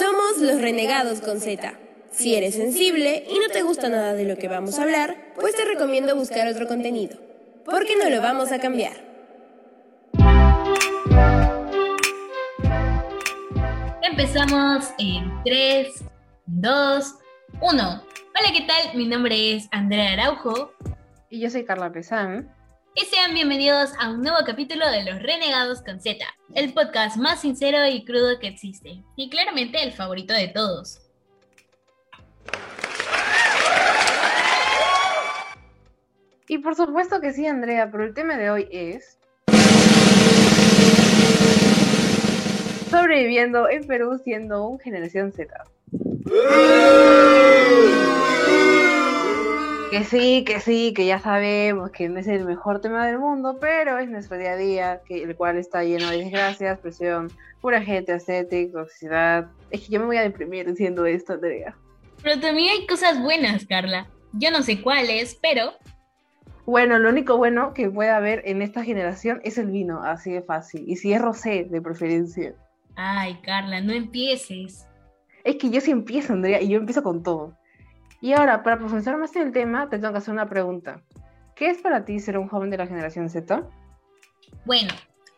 Somos los renegados con Z. Si eres sensible y no te gusta nada de lo que vamos a hablar, pues te recomiendo buscar otro contenido, porque no lo vamos a cambiar. Empezamos en 3, 2, 1. Hola, ¿qué tal? Mi nombre es Andrea Araujo. Y yo soy Carla Pesán. Y sean bienvenidos a un nuevo capítulo de Los Renegados con Z, el podcast más sincero y crudo que existe, y claramente el favorito de todos. Y por supuesto que sí, Andrea, pero el tema de hoy es... Sobreviviendo en Perú siendo un generación Z. Que sí, que sí, que ya sabemos que no es el mejor tema del mundo, pero es nuestro día a día, que, el cual está lleno de desgracias, presión, pura gente ascética, toxicidad. Es que yo me voy a deprimir diciendo esto, Andrea. Pero también hay cosas buenas, Carla. Yo no sé cuáles, pero... Bueno, lo único bueno que puede haber en esta generación es el vino, así de fácil. Y si es rosé, de preferencia. Ay, Carla, no empieces. Es que yo sí empiezo, Andrea, y yo empiezo con todo. Y ahora, para profundizar más en el tema, te tengo que hacer una pregunta. ¿Qué es para ti ser un joven de la generación Z? Bueno,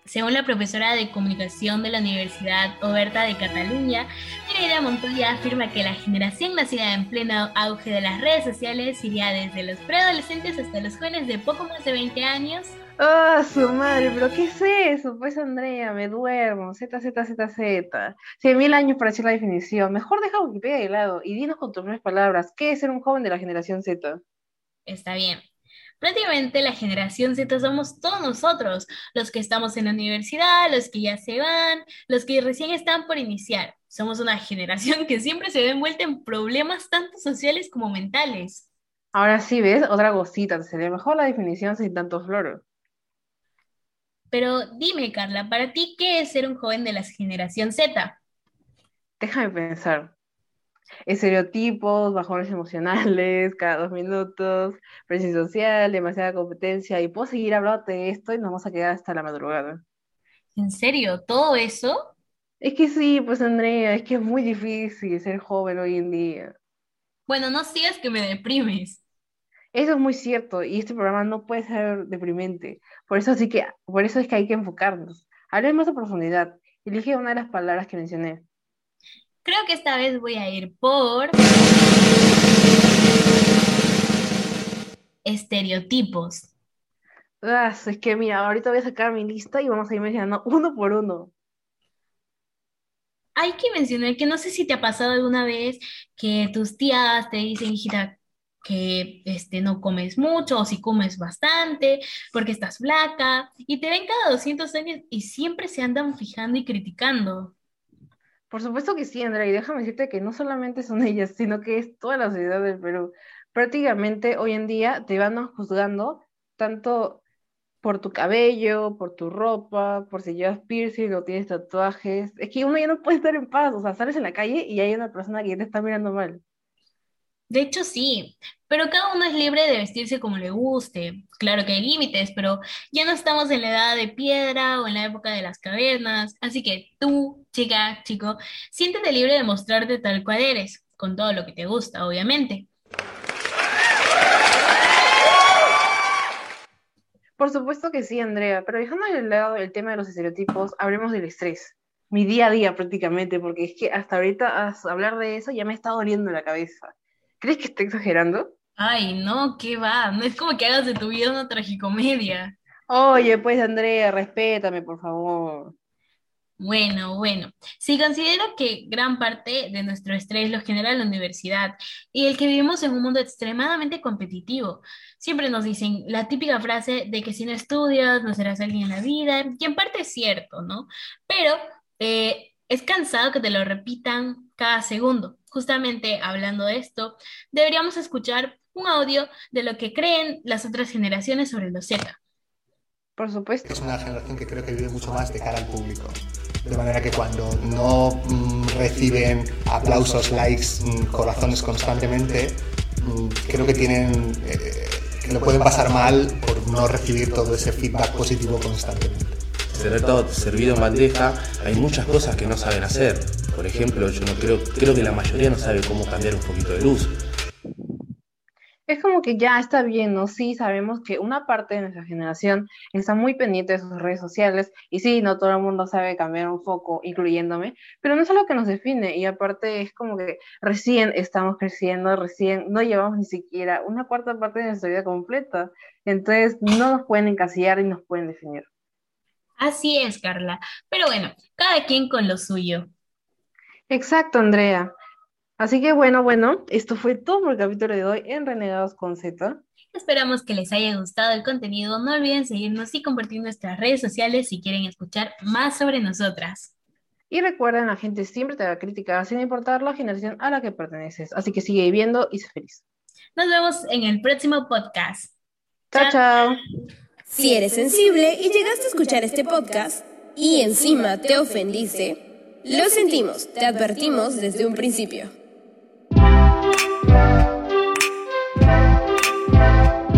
según la profesora de comunicación de la Universidad Oberta de Cataluña, Mireia Montoya afirma que la generación nacida en pleno auge de las redes sociales iría desde los preadolescentes hasta los jóvenes de poco más de 20 años ¡Ah, su madre! ¿Pero qué es eso? Pues Andrea, me duermo. Z, Z, Z, Z. Cien mil años para decir la definición. Mejor deja Wikipedia de lado y dinos con tus propias palabras. ¿Qué es ser un joven de la generación Z? Está bien. Prácticamente la generación Z somos todos nosotros, los que estamos en la universidad, los que ya se van, los que recién están por iniciar. Somos una generación que siempre se ve envuelta en problemas tanto sociales como mentales. Ahora sí, ¿ves? Otra cosita. Sería mejor la definición sin tanto floro. Pero dime, Carla, para ti, ¿qué es ser un joven de la generación Z? Déjame pensar. Estereotipos, bajones emocionales, cada dos minutos, presión social, demasiada competencia, y puedo seguir hablando de esto y nos vamos a quedar hasta la madrugada. ¿En serio? ¿Todo eso? Es que sí, pues Andrea, es que es muy difícil ser joven hoy en día. Bueno, no sigas que me deprimes. Eso es muy cierto y este programa no puede ser deprimente. Por eso sí que, por eso es que hay que enfocarnos. Hablemos a profundidad. Elige una de las palabras que mencioné. Creo que esta vez voy a ir por estereotipos. Ah, es que mira, ahorita voy a sacar mi lista y vamos a ir mencionando uno por uno. Hay que mencionar que no sé si te ha pasado alguna vez que tus tías te dicen, hijita, que este, no comes mucho o si comes bastante porque estás flaca y te ven cada 200 años y siempre se andan fijando y criticando. Por supuesto que sí, Andrea, y déjame decirte que no solamente son ellas, sino que es toda la sociedad del Perú. Prácticamente hoy en día te van juzgando tanto por tu cabello, por tu ropa, por si llevas piercing o tienes tatuajes. Es que uno ya no puede estar en paz, o sea, sales en la calle y hay una persona que te está mirando mal. De hecho, sí, pero cada uno es libre de vestirse como le guste. Claro que hay límites, pero ya no estamos en la edad de piedra o en la época de las cavernas. Así que tú, chica, chico, siéntete libre de mostrarte tal cual eres, con todo lo que te gusta, obviamente. Por supuesto que sí, Andrea, pero dejando de lado el tema de los estereotipos, hablemos del estrés. Mi día a día prácticamente, porque es que hasta ahorita hablar de eso ya me está doliendo la cabeza. ¿Crees que estoy exagerando? Ay, no, ¿qué va? No es como que hagas de tu vida una tragicomedia. Oye, pues Andrea, respétame, por favor. Bueno, bueno, sí considero que gran parte de nuestro estrés lo genera la universidad y el que vivimos en un mundo extremadamente competitivo. Siempre nos dicen la típica frase de que si no estudias no serás alguien en la vida, y en parte es cierto, ¿no? Pero eh, es cansado que te lo repitan cada segundo justamente hablando de esto, deberíamos escuchar un audio de lo que creen las otras generaciones sobre los Z. Por supuesto. Es una generación que creo que vive mucho más de cara al público. De manera que cuando no mm, reciben aplausos, likes, mm, corazones constantemente, mm, creo que tienen eh, que lo pueden pasar mal por no recibir todo ese feedback positivo constantemente. Tener todo servido en bandeja, hay muchas cosas que no saben hacer. Por Por ejemplo, yo no creo, creo que la mayoría no sabe cómo cambiar un poquito de luz. Es como que ya está bien, ¿no? Sí, sabemos que una parte de nuestra generación está muy pendiente de sus redes sociales y sí, no todo el mundo sabe cambiar un foco, incluyéndome, pero no es algo que nos define y aparte es como que recién estamos creciendo, recién no llevamos ni siquiera una cuarta parte de nuestra vida completa, entonces no nos pueden encasillar y nos pueden definir. Así es, Carla, pero bueno, cada quien con lo suyo. Exacto, Andrea. Así que bueno, bueno, esto fue todo por el capítulo de hoy en Renegados con Z. Esperamos que les haya gustado el contenido. No olviden seguirnos y compartir nuestras redes sociales si quieren escuchar más sobre nosotras. Y recuerden, la gente siempre te va a criticar sin importar la generación a la que perteneces. Así que sigue viviendo y sé feliz. Nos vemos en el próximo podcast. Chao, chao. Si eres sensible y llegaste a escuchar este podcast y encima te ofendiste, lo sentimos, te advertimos desde un principio.